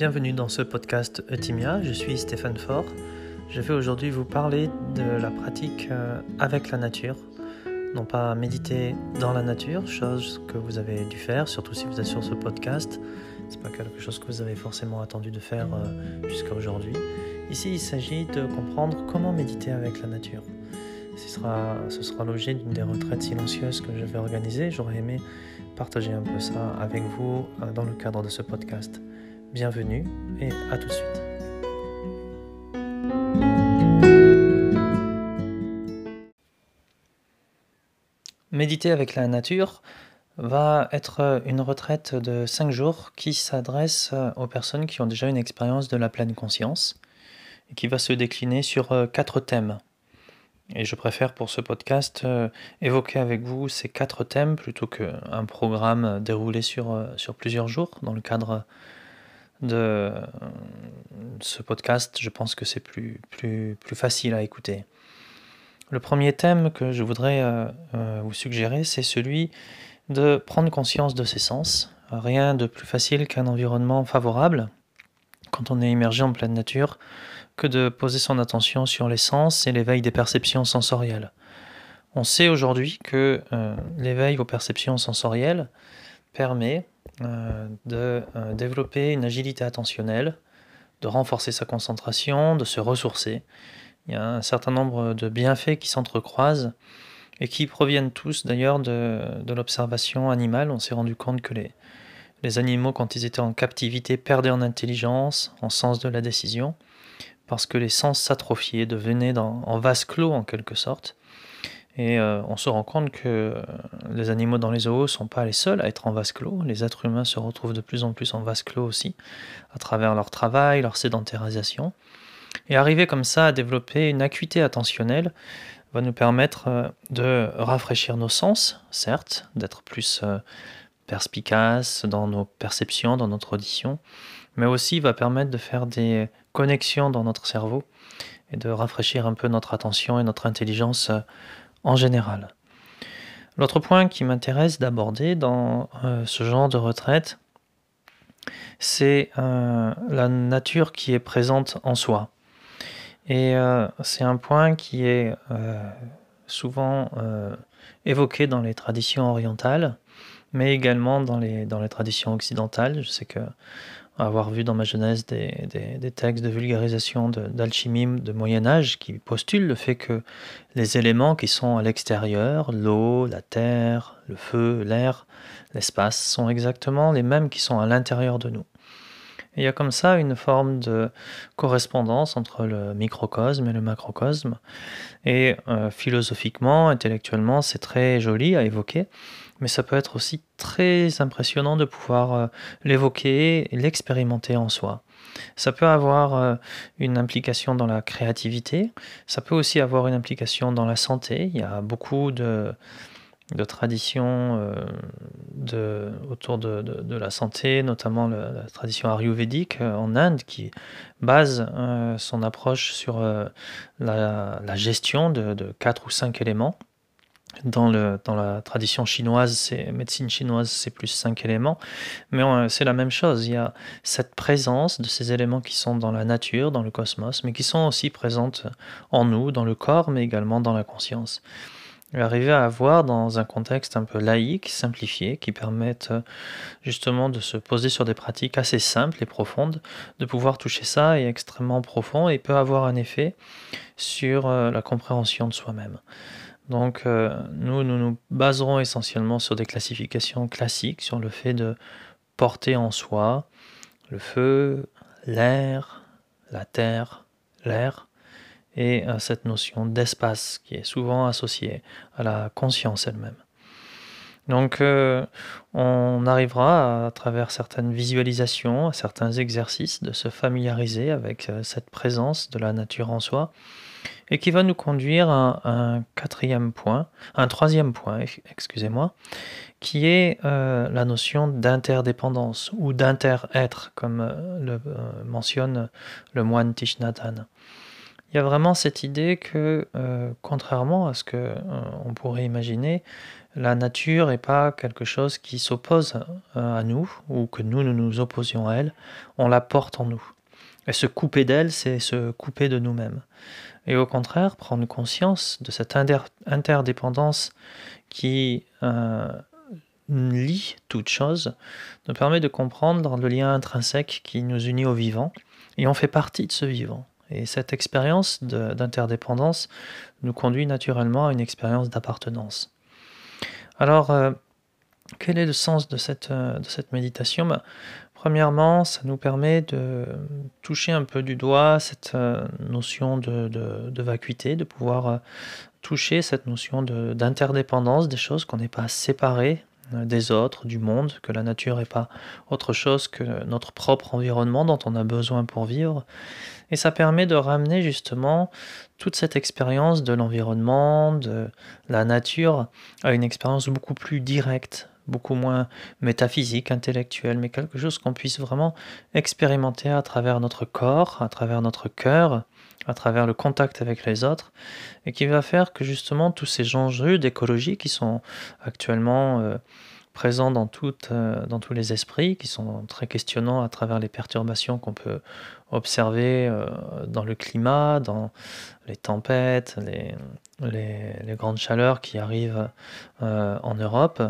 Bienvenue dans ce podcast Eutimia, je suis Stéphane Faure. Je vais aujourd'hui vous parler de la pratique euh, avec la nature. Non pas méditer dans la nature, chose que vous avez dû faire, surtout si vous êtes sur ce podcast. C'est pas quelque chose que vous avez forcément attendu de faire euh, jusqu'à aujourd'hui. Ici, il s'agit de comprendre comment méditer avec la nature. Ce sera, ce sera l'objet d'une des retraites silencieuses que je vais organiser. J'aurais aimé partager un peu ça avec vous euh, dans le cadre de ce podcast. Bienvenue et à tout de suite. Méditer avec la nature va être une retraite de 5 jours qui s'adresse aux personnes qui ont déjà une expérience de la pleine conscience et qui va se décliner sur quatre thèmes. Et je préfère pour ce podcast euh, évoquer avec vous ces quatre thèmes plutôt qu'un programme déroulé sur, euh, sur plusieurs jours dans le cadre de ce podcast, je pense que c'est plus, plus, plus facile à écouter. Le premier thème que je voudrais euh, euh, vous suggérer, c'est celui de prendre conscience de ses sens. Rien de plus facile qu'un environnement favorable, quand on est immergé en pleine nature, que de poser son attention sur les sens et l'éveil des perceptions sensorielles. On sait aujourd'hui que euh, l'éveil aux perceptions sensorielles permet euh, de euh, développer une agilité attentionnelle, de renforcer sa concentration, de se ressourcer. Il y a un certain nombre de bienfaits qui s'entrecroisent et qui proviennent tous d'ailleurs de, l'observation animale. On s'est rendu compte que les, les animaux, quand ils étaient en captivité, perdaient en intelligence, en sens de la décision, parce que les sens s'atrophiaient, devenaient en vase clos en quelque sorte. Et euh, on se rend compte que euh, les animaux dans les zoos ne sont pas les seuls à être en vase clos. Les êtres humains se retrouvent de plus en plus en vase clos aussi, à travers leur travail, leur sédentarisation. Et arriver comme ça à développer une acuité attentionnelle va nous permettre euh, de rafraîchir nos sens, certes, d'être plus perspicace dans nos perceptions, dans notre audition, mais aussi va permettre de faire des connexions dans notre cerveau et de rafraîchir un peu notre attention et notre intelligence en général. L'autre point qui m'intéresse d'aborder dans euh, ce genre de retraite, c'est euh, la nature qui est présente en soi. Et euh, c'est un point qui est souvent évoqué dans les traditions orientales, mais également dans les, dans les traditions occidentales. Je sais que avoir vu dans ma jeunesse des, des, textes de vulgarisation d'alchimie de, Moyen Âge qui postulent le fait que les éléments qui sont à l'extérieur, l'eau, la terre, le feu, l'air, l'espace, sont exactement les mêmes qui sont à l'intérieur de nous. il y a comme ça une forme de correspondance entre le microcosme et le macrocosme. Et euh, philosophiquement, intellectuellement, c'est très joli à évoquer mais ça peut être aussi très impressionnant de pouvoir euh, l'évoquer et l'expérimenter en soi. Ça peut avoir euh, une implication dans la créativité, ça peut aussi avoir une implication dans la santé. Il y a beaucoup de, traditions euh, autour de, de, la santé, notamment la, tradition ayurvédique en Inde qui base son approche sur la, la, gestion de, quatre ou cinq éléments dans, le, dans la tradition chinoise, c'est médecine chinoise, c'est plus cinq éléments, mais c'est la même chose. Il y a cette présence de ces éléments qui sont dans la nature, dans le cosmos, mais qui sont aussi présentes en nous, dans le corps, mais également dans la conscience. arriver à avoir dans un contexte un peu laïque, simplifié, qui permettent justement de se poser sur des pratiques assez simples et profondes, de pouvoir toucher ça est extrêmement profond et peut avoir un effet sur euh, la compréhension de soi-même. Donc euh, nous, nous baserons essentiellement sur des classifications classiques, sur le fait de porter en soi le feu, l'air, la terre, l'air, et euh, cette notion d'espace qui est souvent associée à la conscience elle-même. Donc euh, on arrivera à, travers certaines visualisations, à certains exercices, de se familiariser avec cette présence de la nature en soi et qui va nous conduire à un quatrième point, un troisième point, excusez-moi, qui est euh, la notion d'interdépendance ou d'inter-être, comme euh, le euh, mentionne le moine Tishnatan. Il y a vraiment cette idée que, contrairement à ce que on pourrait imaginer, La nature n'est pas quelque chose qui s'oppose euh, à nous ou que nous, nous opposions à elle. On la porte en nous. Et se couper d'elle, c'est se couper de nous-mêmes. Et au contraire, prendre conscience de cette interdépendance qui euh, lie toute chose nous permet de comprendre le lien intrinsèque qui nous unit au vivant. Et on fait partie de ce vivant. Et cette expérience d'interdépendance nous conduit naturellement à une expérience d'appartenance. Alors, euh, quel est le sens de cette, euh, méditation? Ben, Premièrement, ça nous permet de toucher un peu du doigt cette euh, notion de, de, vacuité, de pouvoir toucher cette notion d'interdépendance des choses, qu'on n'est pas séparés des autres, du monde, que la nature n'est pas autre chose que notre propre environnement dont on a besoin pour vivre. Et ça permet de ramener justement toute cette expérience de l'environnement, de la nature, à une expérience beaucoup plus directe, beaucoup moins métaphysique, intellectuelle, mais quelque chose qu'on puisse vraiment expérimenter à travers notre corps, à travers notre cœur, à travers le contact avec les autres, et qui va faire que justement tous ces enjeux d'écologie qui sont actuellement euh, présents euh, dans tous les esprits, qui sont très questionnants à travers les perturbations qu'on peut observer euh, dans le climat, dans les tempêtes, les, les, grandes chaleurs qui arrivent euh, en Europe,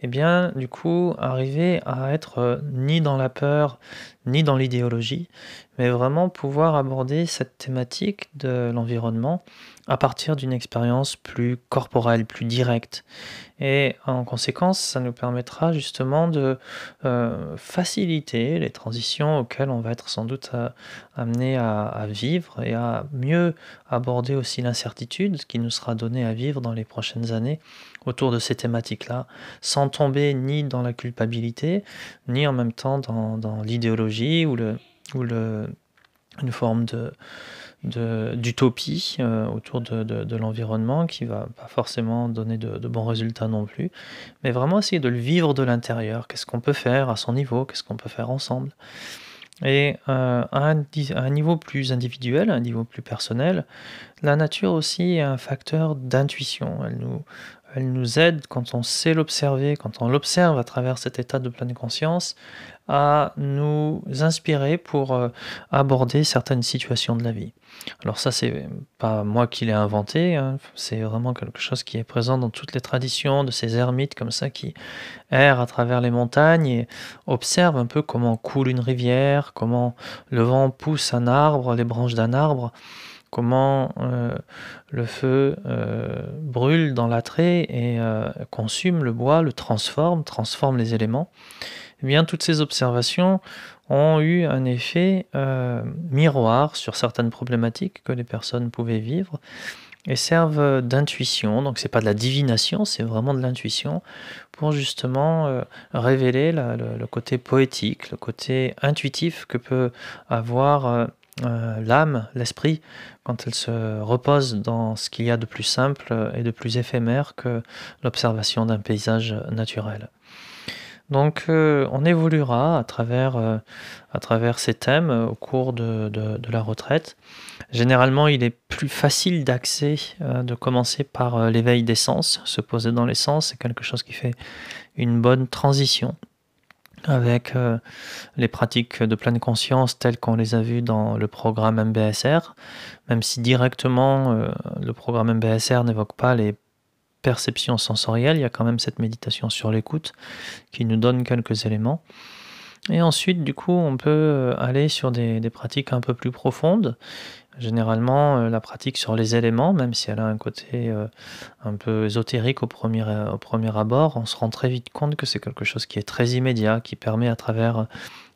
eh bien, du coup, arriver à être euh, ni dans la peur, ni dans l'idéologie, mais vraiment pouvoir aborder cette thématique de l'environnement à partir d'une expérience plus corporelle, plus directe. Et en conséquence, ça nous permettra justement de faciliter les transitions auxquelles on va être sans doute amené à, vivre et à mieux aborder aussi l'incertitude qui nous sera donnée à vivre dans les prochaines années autour de ces thématiques-là, sans tomber ni dans la culpabilité, ni en même temps dans, l'idéologie ou, le, une forme de d'utopie euh, autour de, de, l'environnement qui va pas forcément donner de, bons résultats non plus, mais vraiment essayer de le vivre de l'intérieur. Qu'est-ce qu'on peut faire à son niveau? Qu'est-ce qu'on peut faire ensemble? Et euh, à, un, à, un, niveau plus individuel, à un niveau plus personnel, la nature aussi est un facteur d'intuition. Elle nous, elle nous aide quand on sait l'observer, quand on l'observe à travers cet état de pleine conscience, à nous inspirer pour euh, aborder certaines situations de la vie. Alors ça, c'est pas moi qui l'ai inventé, hein. c'est vraiment quelque chose qui est présent dans toutes les traditions de ces ermites comme ça qui errent à travers les montagnes et observent un peu comment coule une rivière, comment le vent pousse un arbre, les branches d'un arbre comment euh, le feu euh, brûle dans l'attrait et euh, consume le bois, le transforme, transforme les éléments, eh bien toutes ces observations ont eu un effet miroir sur certaines problématiques que les personnes pouvaient vivre et servent d'intuition. Donc c'est pas de la divination, c'est vraiment de l'intuition pour justement révéler le, côté poétique, le côté intuitif que peut avoir l'âme, l'esprit, quand elle se repose dans ce qu'il y a de plus simple et de plus éphémère que l'observation d'un paysage naturel. Donc euh, on évoluera à travers, euh, à travers ces thèmes au cours de, de, la retraite. Généralement, il est plus facile d'accès, de commencer par l'éveil des sens. Se poser dans les sens, c'est quelque chose qui fait une bonne transition avec euh, les pratiques de pleine conscience telles qu'on les a vues dans le programme MBSR, même si directement euh, le programme MBSR n'évoque pas les perceptions sensorielles, il y a quand même cette méditation sur l'écoute qui nous donne quelques éléments. Et ensuite, du coup, on peut euh, aller sur des, pratiques un peu plus profondes Généralement, euh, la pratique sur les éléments, même si elle a un côté euh, un peu ésotérique au premier, au premier abord, on se rend très vite compte que c'est quelque chose qui est très immédiat, qui permet à travers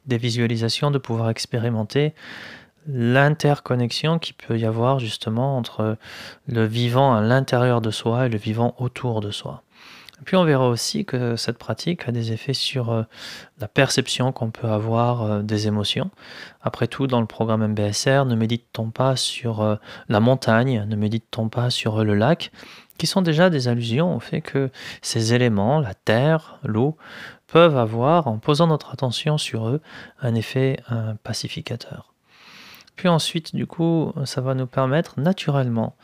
des visualisations de pouvoir expérimenter l'interconnexion qu'il peut y avoir justement entre le vivant à l'intérieur de soi et le vivant autour de soi. Puis on verra aussi que cette pratique a des effets sur euh, la perception qu'on peut avoir euh, des émotions. Après tout, dans le programme MBSR, ne médite-t-on pas sur euh, la montagne, ne médite-t-on pas sur le lac, qui sont déjà des allusions au fait que ces éléments, la terre, l'eau, peuvent avoir, en posant notre attention sur eux, un effet pacificateur. Puis ensuite, du coup, ça va nous permettre naturellement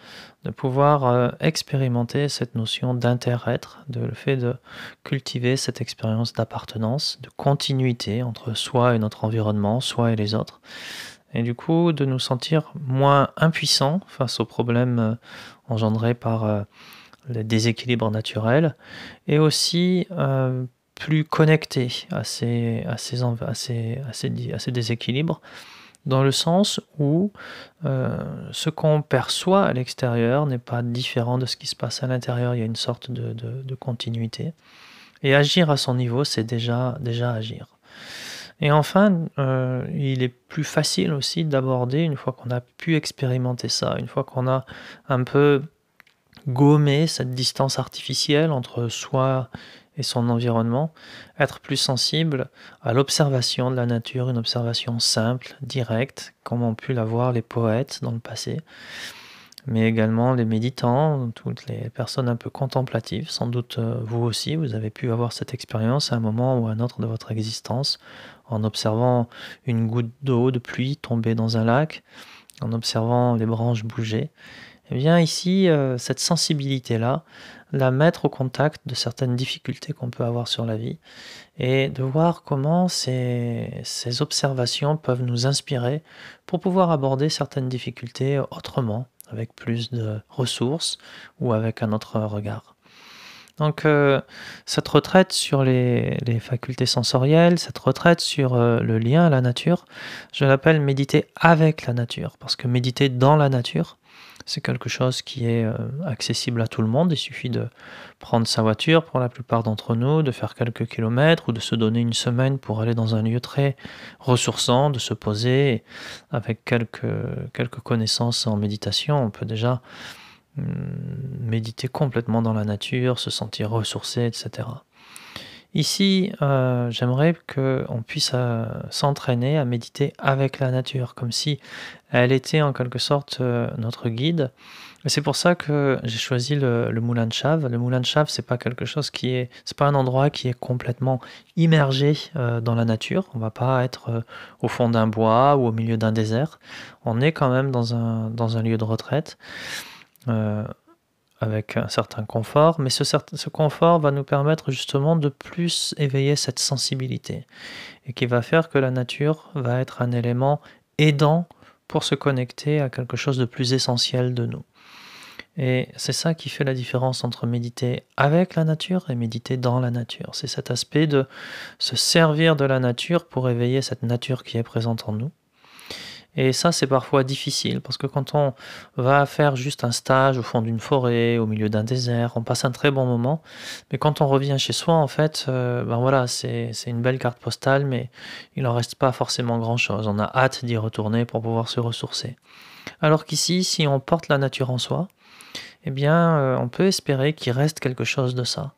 de pouvoir euh, expérimenter cette notion d'inter-être, de le fait de cultiver cette expérience d'appartenance, de continuité entre soi et notre environnement, soi et les autres. Et du coup, de nous sentir moins impuissants face aux problèmes euh, engendrés par euh, les déséquilibres naturels et aussi plus connectés à ces déséquilibres dans le sens où euh, ce qu'on perçoit à l'extérieur n'est pas différent de ce qui se passe à l'intérieur. Il y a une sorte de, continuité. Et agir à son niveau, c'est déjà, déjà agir. Et enfin, euh, il est plus facile aussi d'aborder, une fois qu'on a pu expérimenter ça, une fois qu'on a un peu gommé cette distance artificielle entre soi et son environnement, être plus sensible à l'observation de la nature, une observation simple, directe, comme ont pu l'avoir les poètes dans le passé, mais également les méditants, toutes les personnes un peu contemplatives, sans doute euh, vous aussi, vous avez pu avoir cette expérience à un moment ou à un autre de votre existence, en observant une goutte d'eau de pluie tomber dans un lac, en observant les branches bouger. Eh bien ici, euh, cette sensibilité-là, la mettre au contact de certaines difficultés qu'on peut avoir sur la vie et de voir comment ces, observations peuvent nous inspirer pour pouvoir aborder certaines difficultés autrement, avec plus de ressources ou avec un autre regard. Donc euh, cette retraite sur les, les, facultés sensorielles, cette retraite sur euh, le lien à la nature, je l'appelle méditer avec la nature, parce que méditer dans la nature, c'est quelque chose qui est euh, accessible à tout le monde. Il suffit de prendre sa voiture pour la plupart d'entre nous, de faire quelques kilomètres ou de se donner une semaine pour aller dans un lieu très ressourçant, de se poser avec quelques, connaissances en méditation. On peut déjà hum, méditer complètement dans la nature, se sentir ressourcé, etc. Ici, euh, j'aimerais qu'on puisse euh, s'entraîner à méditer avec la nature, comme si elle était en quelque sorte euh, notre guide. C'est pour ça que j'ai choisi le, moulin de Chave. Le moulin de Chave, c'est pas quelque chose qui est, c'est pas un endroit qui est complètement immergé dans la nature. On va pas être au fond d'un bois ou au milieu d'un désert. On est quand même dans un, dans un lieu de retraite avec un certain confort, mais ce, confort va nous permettre justement de plus éveiller cette sensibilité et qui va faire que la nature va être un élément aidant pour se connecter à quelque chose de plus essentiel de nous. Et c'est ça qui fait la différence entre méditer avec la nature et méditer dans la nature. C'est cet aspect de se servir de la nature pour éveiller cette nature qui est présente en nous et ça, c'est parfois difficile parce que quand on va faire juste un stage au fond d'une forêt, au milieu d'un désert, on passe un très bon moment. Mais quand on revient chez soi, en fait, euh, ben voilà, c'est une belle carte postale, mais il n'en reste pas forcément grand chose. On a hâte d'y retourner pour pouvoir se ressourcer. Alors qu'ici, si on porte la nature en soi, eh bien, euh, on peut espérer qu'il reste quelque chose de ça.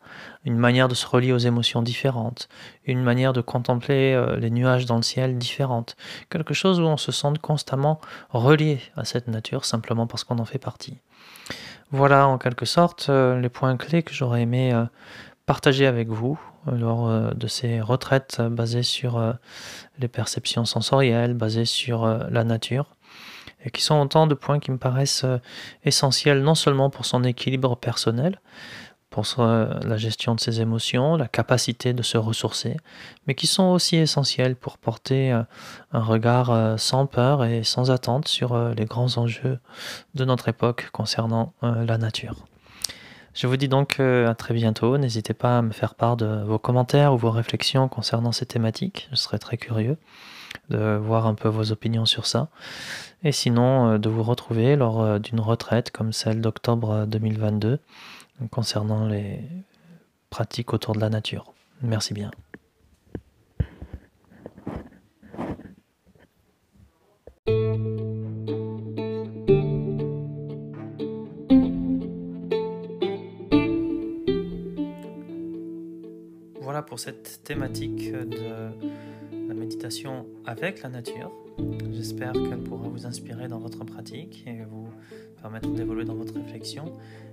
Une manière de se relier aux émotions différentes, une manière de contempler euh, les nuages dans le ciel différente, quelque chose où on se sente constamment relié à cette nature simplement parce qu'on en fait partie. Voilà en quelque sorte euh, les points clés que j'aurais aimé partager avec vous lors de ces retraites basées sur les perceptions sensorielles, basées sur la nature et qui sont autant de points qui me paraissent euh, essentiels non seulement pour son équilibre personnel, pour la gestion de ses émotions, la capacité de se ressourcer, mais qui sont aussi essentiels pour porter euh, un regard euh, sans peur et sans attente sur les grands enjeux de notre époque concernant la nature. Je vous dis donc à très bientôt. N'hésitez pas à me faire part de vos commentaires ou vos réflexions concernant ces thématiques. Je serais très curieux de voir un peu vos opinions sur ça. Et sinon, euh, de vous retrouver lors euh, d'une retraite comme celle d'octobre 2022 euh, concernant les pratiques autour de la nature. Merci bien. Pour cette thématique de la méditation avec la nature. J'espère qu'elle pourra vous inspirer dans votre pratique et vous permettre d'évoluer dans votre réflexion.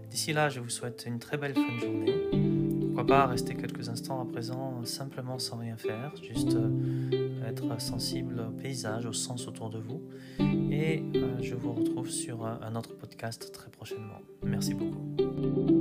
D'ici là, je vous souhaite une très belle fin de journée. Pourquoi pas rester quelques instants à présent simplement sans rien faire, juste euh, être sensible au paysage, au sens autour de vous. Et je vous retrouve sur un autre podcast très prochainement. Merci beaucoup.